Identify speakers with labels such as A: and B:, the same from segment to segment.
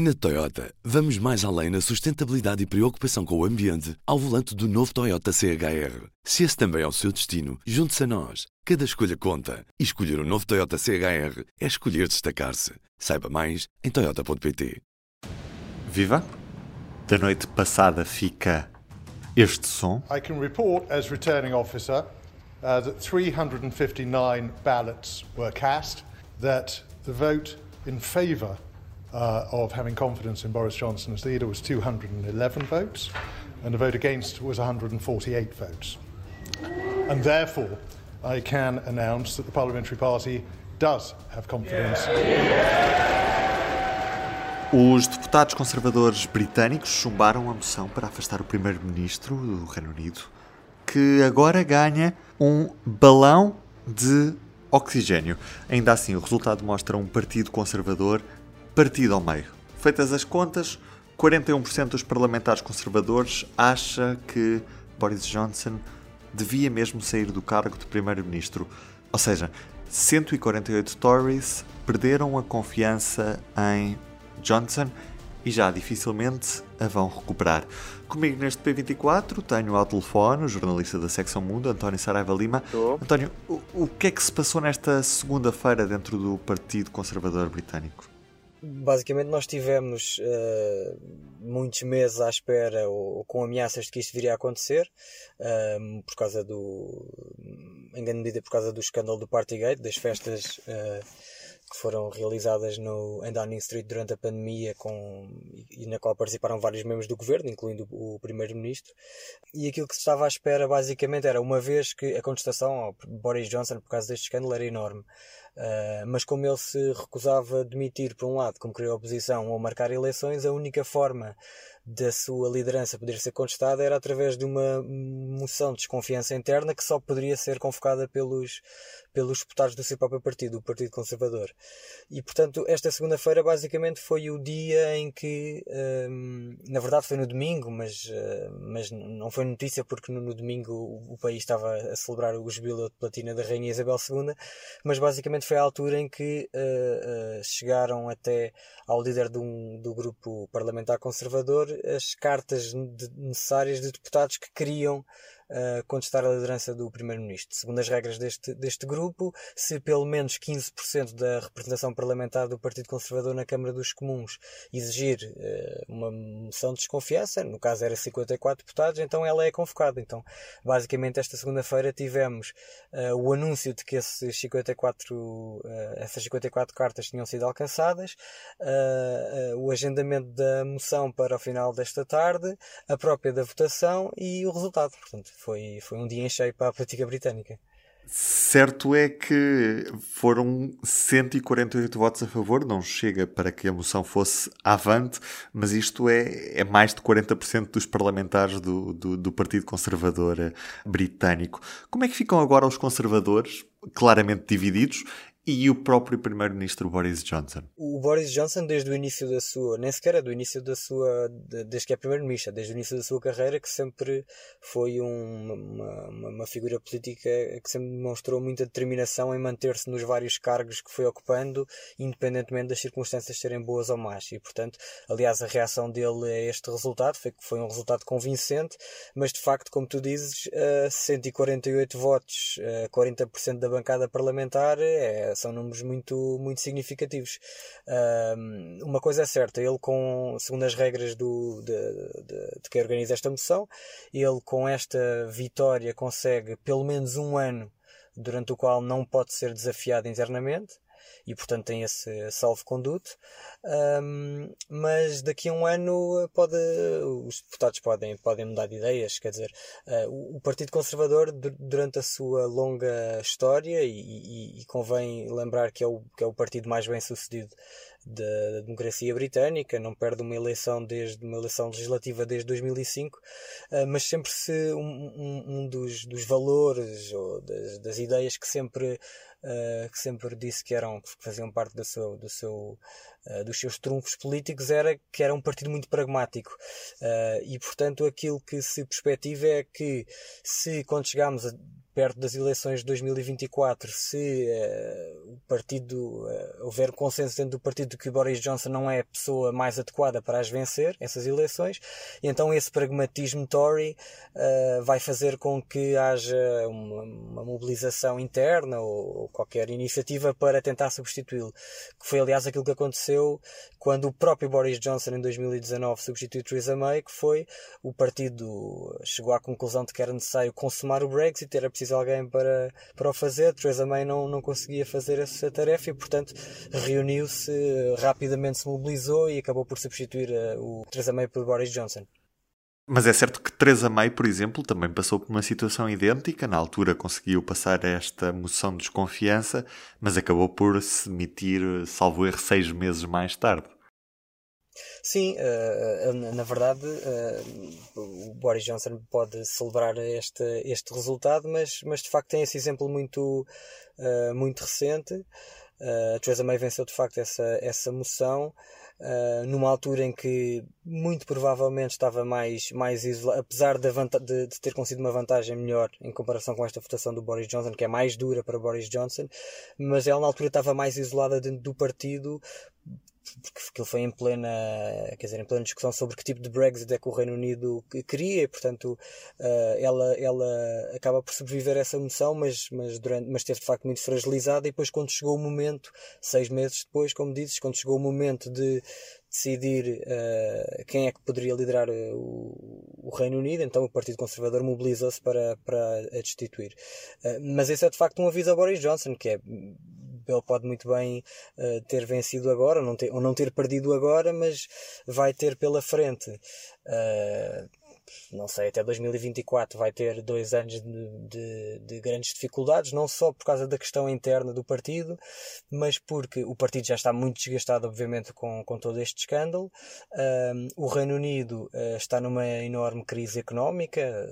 A: Na Toyota, vamos mais além na sustentabilidade e preocupação com o ambiente ao volante do novo Toyota CHR. Se esse também é o seu destino, junte-se a nós. Cada escolha conta. E escolher o um novo Toyota CHR é escolher destacar-se. Saiba mais em Toyota.pt.
B: Viva! Da noite passada fica este som.
C: I can report as returning officer uh, that 359 ballots were cast, that the vote in favour uh, of having confidence in Boris Johnson as leader was 211 votes, and the vote against was 148 votes. And therefore, I can announce that the Parliamentary Party does have confidence.
B: Os deputados conservadores britânicos chumbaram a moção para afastar o primeiro-ministro do Reino Unido, que agora ganha um balão de oxigênio. Ainda assim, o resultado mostra um partido conservador partido ao meio. Feitas as contas, 41% dos parlamentares conservadores acha que Boris Johnson devia mesmo sair do cargo de primeiro-ministro. Ou seja, 148 Tories perderam a confiança em Johnson e já dificilmente a vão recuperar. Comigo neste P24 tenho ao telefone o jornalista da Secção Mundo, António Saraiva Lima.
D: Estou.
B: António, o, o que é que se passou nesta segunda-feira dentro do Partido Conservador Britânico?
D: Basicamente, nós tivemos uh, muitos meses à espera ou, ou, com ameaças de que isto viria a acontecer, uh, por causa do. em grande medida por causa do escândalo do Partygate, das festas uh, que foram realizadas no, em Downing Street durante a pandemia com, e, na qual participaram vários membros do governo, incluindo o, o Primeiro-Ministro. E aquilo que se estava à espera, basicamente, era uma vez que a contestação ao Boris Johnson por causa deste escândalo era enorme. Uh, mas como ele se recusava a demitir, por um lado, como a oposição ou marcar eleições, a única forma da sua liderança poder ser contestada era através de uma moção de desconfiança interna que só poderia ser convocada pelos, pelos deputados do seu próprio partido, o Partido Conservador. E, portanto, esta segunda-feira basicamente foi o dia em que, hum, na verdade foi no domingo, mas, uh, mas não foi notícia porque no, no, domingo o, o país estava a celebrar o jubileu de platina da Rainha Isabel II, mas basicamente foi a altura em que uh, uh, chegaram até ao líder de um, do grupo parlamentar conservador as cartas de, necessárias de deputados que queriam contestar a liderança do Primeiro-Ministro. Segundo as regras deste, deste grupo, se pelo menos 15% da representação parlamentar do Partido Conservador na Câmara dos Comuns exigir uh, uma moção de desconfiança, no caso era 54 deputados, então ela é convocada. Então, basicamente, esta segunda-feira tivemos uh, o anúncio de que esses 54, essas 54 cartas tinham sido alcançadas, o agendamento da moção para o final desta tarde, a própria da votação e o resultado. Portanto, foi, foi um dia em cheio para a política britânica.
B: Certo é que foram 148 votos a favor, não chega para que a moção fosse avante, mas isto é, é mais de 40% dos parlamentares do, do, do Partido Conservador Britânico. Como é que ficam agora os conservadores, claramente divididos, e o próprio primeiro-ministro Boris Johnson?
D: O Boris Johnson, desde o início da sua, nem sequer é do início da sua, desde que é primeiro-ministro, desde o início da sua carreira, que sempre foi um, uma, uma, uma, figura política que sempre demonstrou muita determinação em manter-se nos vários cargos que foi ocupando, independentemente das circunstâncias serem boas ou más. E, portanto, aliás, a reação dele a este resultado foi que foi um resultado convincente, mas de facto, como tu dizes, uh, 148 votos, uh, 40% da bancada parlamentar é são números muito, muito significativos. Um, uma coisa é certa, ele com, segundo as regras do, de, de, de quem organiza esta moção, ele com esta vitória consegue pelo menos um ano durante o qual não pode ser desafiado internamente e portanto tem esse salvo-conduto. Um, mas daqui a um ano pode, os deputados podem, podem mudar de ideias. Quer dizer, uh, o Partido Conservador, durante a sua longa história, e, e, e, convém lembrar que é o, que é o partido mais bem sucedido da, democracia britânica, não perde uma eleição desde uma eleição legislativa desde 2005, uh, mas sempre se um, um, um dos, dos valores ou das, das ideias que sempre uh, que sempre disse que eram que faziam parte do seu, do seu, uh, dos seus trunfos políticos era que era um partido muito pragmático. Uh, e portanto aquilo que se perspectiva é que se quando chegamos a perto das eleições de 2024, se uh, o partido uh, houver consenso dentro do partido de que Boris Johnson não é a pessoa mais adequada para as vencer, essas eleições, então esse pragmatismo Tory uh, vai fazer com que haja uma, uma mobilização interna ou, ou, qualquer iniciativa para tentar substituí-lo, que foi aliás aquilo que aconteceu quando o próprio Boris Johnson em 2019 substituiu Theresa May, que foi o partido chegou à conclusão de que era necessário consumar o Brexit, era preciso alguém para, para o fazer. Theresa May não, não conseguia fazer essa tarefa e, portanto, reuniu-se, rapidamente se mobilizou e acabou por substituir uh, o Theresa May por Boris Johnson.
B: Mas é certo que Theresa May, por exemplo, também passou por uma situação idêntica. Na altura conseguiu passar esta moção de desconfiança, mas acabou por se demitir, salvo erro, seis meses mais tarde.
D: Sim, uh, na verdade, uh, o Boris Johnson pode celebrar este, este resultado, mas, mas de facto tem esse exemplo muito, muito recente. a Theresa May venceu de facto essa, essa moção. Uh, numa altura em que muito provavelmente estava mais, mais isolado, apesar de, de, de, ter conseguido uma vantagem melhor em comparação com esta votação do Boris Johnson, que é mais dura para Boris Johnson, mas ela na altura estava mais isolada dentro do partido porque aquilo foi em plena, quer dizer, em plena discussão sobre que tipo de Brexit é que o Reino Unido queria e, portanto, uh, ela, ela acaba por sobreviver a essa moção, mas, mas, durante, mas esteve de facto muito fragilizada e depois quando chegou o momento, seis meses depois, como dizes, quando chegou o momento de decidir uh, quem é que poderia liderar uh, o, o, Reino Unido, então o Partido Conservador mobilizou-se para, para a destituir. mas esse é de facto um aviso a Boris Johnson, que é ele pode muito bem uh, ter vencido agora ou não, ter, ou não ter perdido agora, mas vai ter pela frente. Uh, não sei, até 2024 vai ter dois anos de, de, de, grandes dificuldades, não só por causa da questão interna do partido, mas porque o partido já está muito desgastado, obviamente, com, com todo este escândalo. Um, o Reino Unido uh, está numa enorme crise económica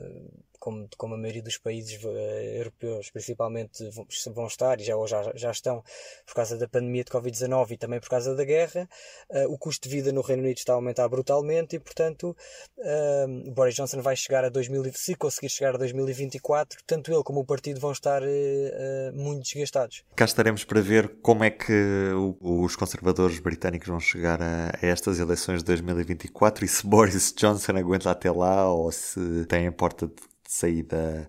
D: como, como a maioria dos países uh, europeus, principalmente, vão, estar e já, já, já estão por causa da pandemia de Covid-19 e também por causa da guerra. Uh, o custo de vida no Reino Unido está a aumentar brutalmente e, portanto, uh, Boris Johnson vai chegar a 2000, se conseguir chegar a 2024, tanto ele como o partido vão estar muito desgastados.
B: Cá estaremos para ver como é que os conservadores britânicos vão chegar a, a estas eleições de 2024 e se Boris Johnson aguenta até lá ou se tem a porta de saída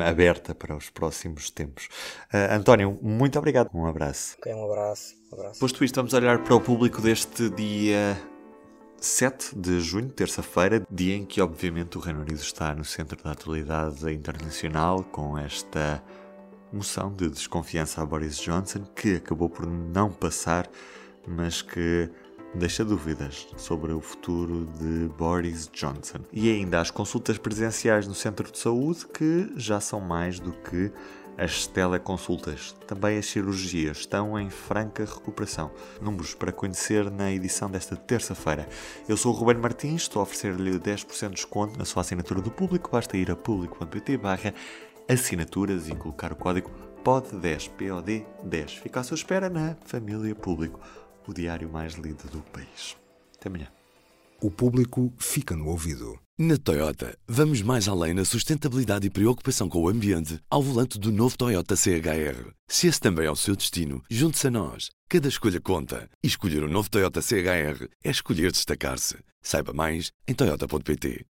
B: aberta para os próximos tempos. Uh, António, muito obrigado. Um abraço.
D: Ok, um abraço. Um abraço.
B: Posto isto, vamos olhar para o público deste dia 7 de junho, terça-feira, dia em que, obviamente, o Reino Unido está no centro da atualidade internacional com esta moção de desconfiança a Boris Johnson, que acabou por não passar, mas que deixa dúvidas sobre o futuro de Boris Johnson. E ainda as consultas presenciais no centro de saúde, que já são mais do que as teleconsultas. Também as cirurgias estão em franca recuperação. Números para conhecer na edição desta terça-feira. Eu sou o Ruben Martins, estou a oferecer-lhe 10% de desconto na sua assinatura do público. Basta ir a público.pt barra assinaturas e colocar o código POD10, POD10. Fica à sua espera na família público o diário mais lido do país. Até amanhã.
A: O público fica no ouvido. Na Toyota, vamos mais além na sustentabilidade e preocupação com o ambiente ao volante do novo Toyota CHR. Se esse também é o seu destino, junte-se a nós. Cada escolha conta. E escolher o um novo Toyota CHR é escolher destacar-se. Saiba mais em Toyota.pt.